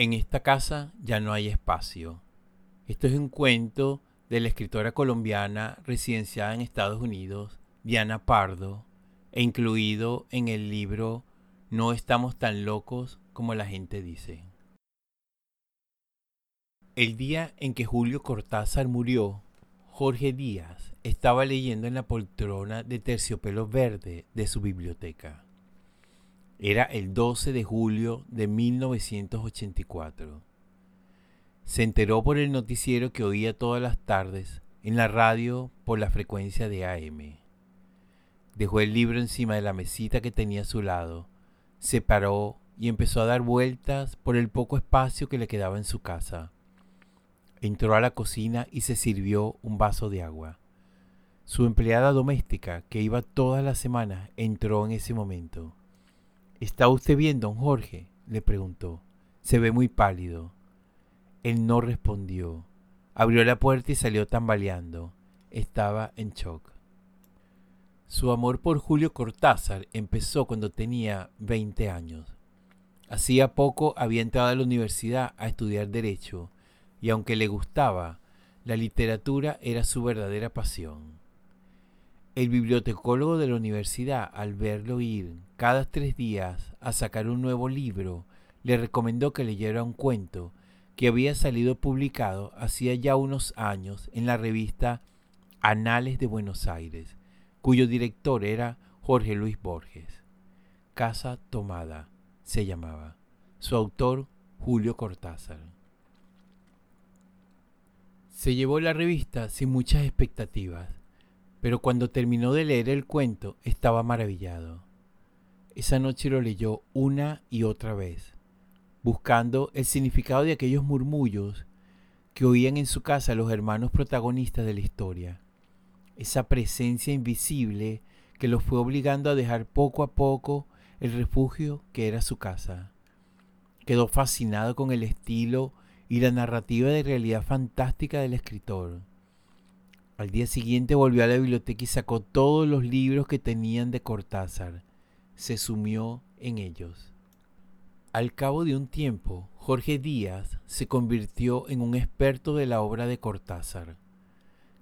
En esta casa ya no hay espacio. Esto es un cuento de la escritora colombiana residenciada en Estados Unidos, Diana Pardo, e incluido en el libro No estamos tan locos como la gente dice. El día en que Julio Cortázar murió, Jorge Díaz estaba leyendo en la poltrona de terciopelo verde de su biblioteca. Era el 12 de julio de 1984. Se enteró por el noticiero que oía todas las tardes en la radio por la frecuencia de AM. Dejó el libro encima de la mesita que tenía a su lado, se paró y empezó a dar vueltas por el poco espacio que le quedaba en su casa. Entró a la cocina y se sirvió un vaso de agua. Su empleada doméstica, que iba todas las semanas, entró en ese momento. ¿Está usted bien, don Jorge? le preguntó. Se ve muy pálido. Él no respondió. Abrió la puerta y salió tambaleando. Estaba en shock. Su amor por Julio Cortázar empezó cuando tenía 20 años. Hacía poco había entrado a la universidad a estudiar derecho y aunque le gustaba, la literatura era su verdadera pasión. El bibliotecólogo de la universidad, al verlo ir cada tres días a sacar un nuevo libro, le recomendó que leyera un cuento que había salido publicado hacía ya unos años en la revista Anales de Buenos Aires, cuyo director era Jorge Luis Borges. Casa Tomada se llamaba. Su autor, Julio Cortázar. Se llevó la revista sin muchas expectativas pero cuando terminó de leer el cuento estaba maravillado. Esa noche lo leyó una y otra vez, buscando el significado de aquellos murmullos que oían en su casa los hermanos protagonistas de la historia, esa presencia invisible que los fue obligando a dejar poco a poco el refugio que era su casa. Quedó fascinado con el estilo y la narrativa de realidad fantástica del escritor al día siguiente volvió a la biblioteca y sacó todos los libros que tenían de Cortázar. Se sumió en ellos. Al cabo de un tiempo, Jorge Díaz se convirtió en un experto de la obra de Cortázar.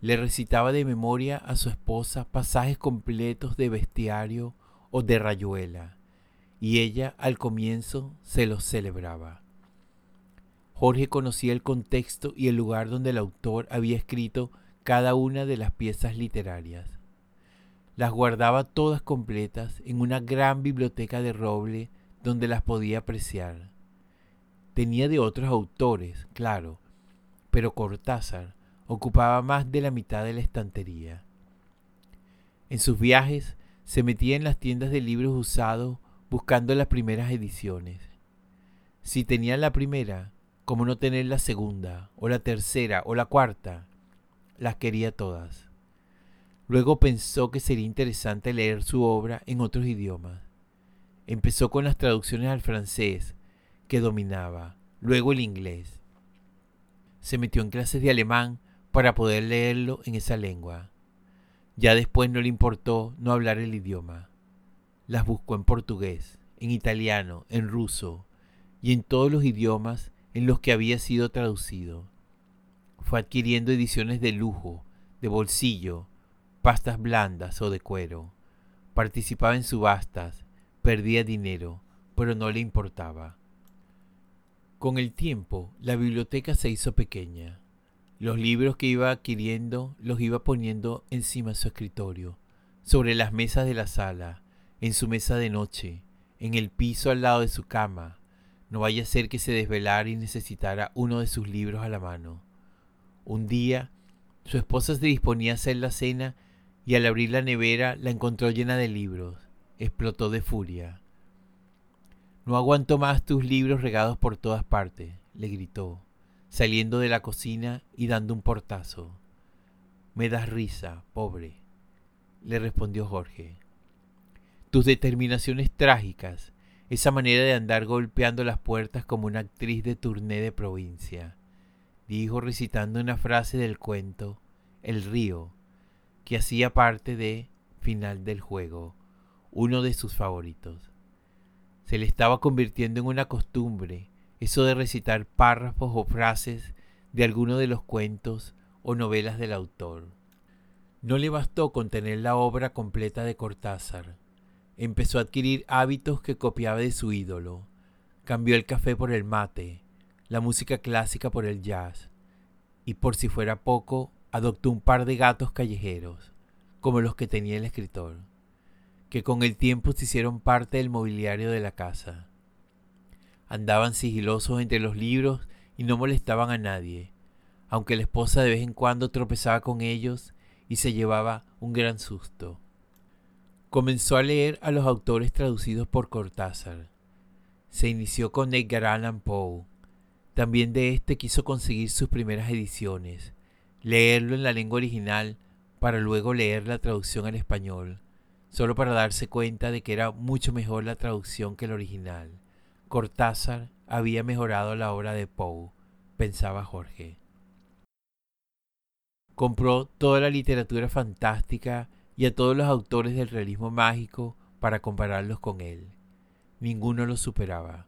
Le recitaba de memoria a su esposa pasajes completos de bestiario o de rayuela, y ella al comienzo se los celebraba. Jorge conocía el contexto y el lugar donde el autor había escrito cada una de las piezas literarias. Las guardaba todas completas en una gran biblioteca de roble donde las podía apreciar. Tenía de otros autores, claro, pero Cortázar ocupaba más de la mitad de la estantería. En sus viajes se metía en las tiendas de libros usados buscando las primeras ediciones. Si tenía la primera, ¿cómo no tener la segunda, o la tercera, o la cuarta? Las quería todas. Luego pensó que sería interesante leer su obra en otros idiomas. Empezó con las traducciones al francés, que dominaba, luego el inglés. Se metió en clases de alemán para poder leerlo en esa lengua. Ya después no le importó no hablar el idioma. Las buscó en portugués, en italiano, en ruso y en todos los idiomas en los que había sido traducido fue adquiriendo ediciones de lujo, de bolsillo, pastas blandas o de cuero. Participaba en subastas, perdía dinero, pero no le importaba. Con el tiempo, la biblioteca se hizo pequeña. Los libros que iba adquiriendo los iba poniendo encima de su escritorio, sobre las mesas de la sala, en su mesa de noche, en el piso al lado de su cama. No vaya a ser que se desvelara y necesitara uno de sus libros a la mano. Un día, su esposa se disponía a hacer la cena y al abrir la nevera la encontró llena de libros. Explotó de furia. No aguanto más tus libros regados por todas partes, le gritó, saliendo de la cocina y dando un portazo. Me das risa, pobre, le respondió Jorge. Tus determinaciones trágicas, esa manera de andar golpeando las puertas como una actriz de turné de provincia dijo recitando una frase del cuento El río, que hacía parte de Final del juego, uno de sus favoritos. Se le estaba convirtiendo en una costumbre eso de recitar párrafos o frases de alguno de los cuentos o novelas del autor. No le bastó con tener la obra completa de Cortázar. Empezó a adquirir hábitos que copiaba de su ídolo. Cambió el café por el mate, la música clásica por el jazz, y por si fuera poco, adoptó un par de gatos callejeros, como los que tenía el escritor, que con el tiempo se hicieron parte del mobiliario de la casa. Andaban sigilosos entre los libros y no molestaban a nadie, aunque la esposa de vez en cuando tropezaba con ellos y se llevaba un gran susto. Comenzó a leer a los autores traducidos por Cortázar. Se inició con Edgar Allan Poe. También de este quiso conseguir sus primeras ediciones, leerlo en la lengua original para luego leer la traducción al español, solo para darse cuenta de que era mucho mejor la traducción que el original. Cortázar había mejorado la obra de Poe, pensaba Jorge. Compró toda la literatura fantástica y a todos los autores del realismo mágico para compararlos con él. Ninguno lo superaba.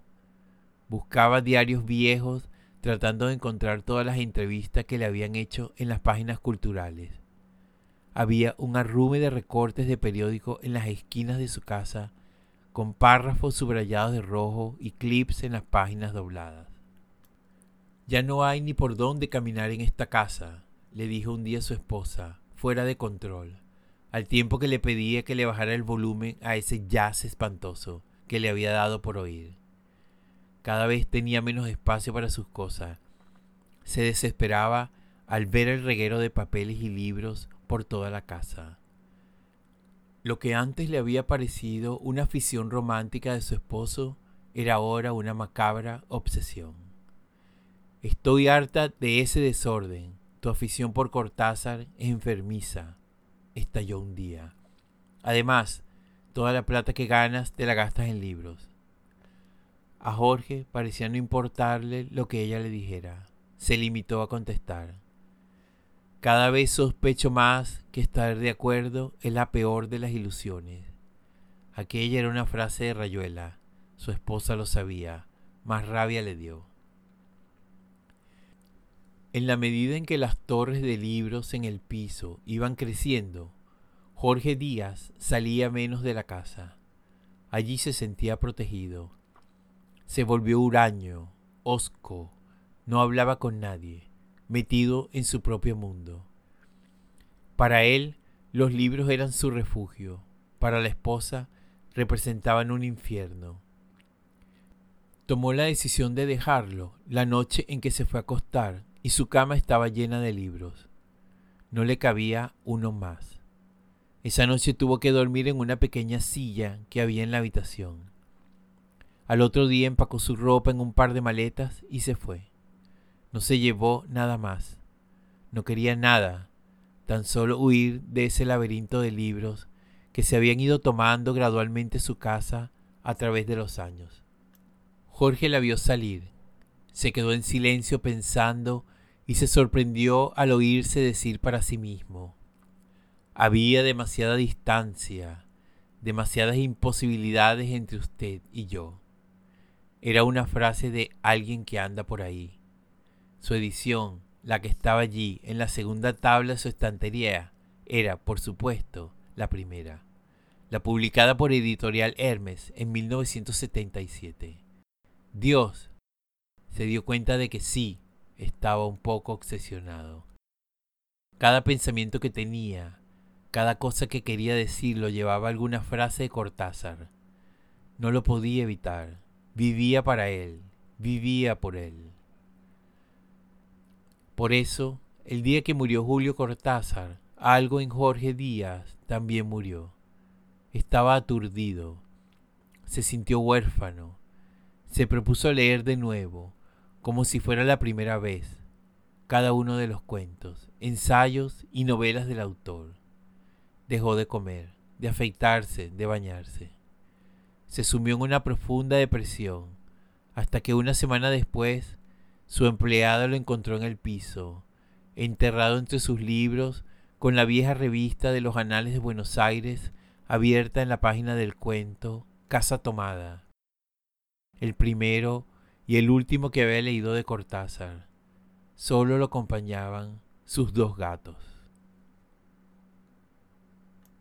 Buscaba diarios viejos tratando de encontrar todas las entrevistas que le habían hecho en las páginas culturales. Había un arrume de recortes de periódico en las esquinas de su casa, con párrafos subrayados de rojo y clips en las páginas dobladas. Ya no hay ni por dónde caminar en esta casa, le dijo un día su esposa, fuera de control, al tiempo que le pedía que le bajara el volumen a ese jazz espantoso que le había dado por oír. Cada vez tenía menos espacio para sus cosas. Se desesperaba al ver el reguero de papeles y libros por toda la casa. Lo que antes le había parecido una afición romántica de su esposo era ahora una macabra obsesión. Estoy harta de ese desorden, tu afición por Cortázar es enfermiza, estalló un día. Además, toda la plata que ganas te la gastas en libros. A Jorge parecía no importarle lo que ella le dijera. Se limitó a contestar. Cada vez sospecho más que estar de acuerdo es la peor de las ilusiones. Aquella era una frase de Rayuela. Su esposa lo sabía. Más rabia le dio. En la medida en que las torres de libros en el piso iban creciendo, Jorge Díaz salía menos de la casa. Allí se sentía protegido. Se volvió huraño, hosco, no hablaba con nadie, metido en su propio mundo. Para él, los libros eran su refugio, para la esposa representaban un infierno. Tomó la decisión de dejarlo la noche en que se fue a acostar y su cama estaba llena de libros. No le cabía uno más. Esa noche tuvo que dormir en una pequeña silla que había en la habitación. Al otro día empacó su ropa en un par de maletas y se fue. No se llevó nada más. No quería nada, tan solo huir de ese laberinto de libros que se habían ido tomando gradualmente su casa a través de los años. Jorge la vio salir se quedó en silencio pensando y se sorprendió al oírse decir para sí mismo, había demasiada distancia, demasiadas imposibilidades entre usted y yo. Era una frase de alguien que anda por ahí. Su edición, la que estaba allí en la segunda tabla de su estantería, era, por supuesto, la primera, la publicada por Editorial Hermes en 1977. Dios se dio cuenta de que sí, estaba un poco obsesionado. Cada pensamiento que tenía, cada cosa que quería decir lo llevaba alguna frase de Cortázar. No lo podía evitar. Vivía para él, vivía por él. Por eso, el día que murió Julio Cortázar, algo en Jorge Díaz también murió. Estaba aturdido, se sintió huérfano, se propuso leer de nuevo, como si fuera la primera vez, cada uno de los cuentos, ensayos y novelas del autor. Dejó de comer, de afeitarse, de bañarse. Se sumió en una profunda depresión, hasta que una semana después su empleada lo encontró en el piso, enterrado entre sus libros, con la vieja revista de los Anales de Buenos Aires abierta en la página del cuento Casa Tomada. El primero y el último que había leído de Cortázar. Solo lo acompañaban sus dos gatos.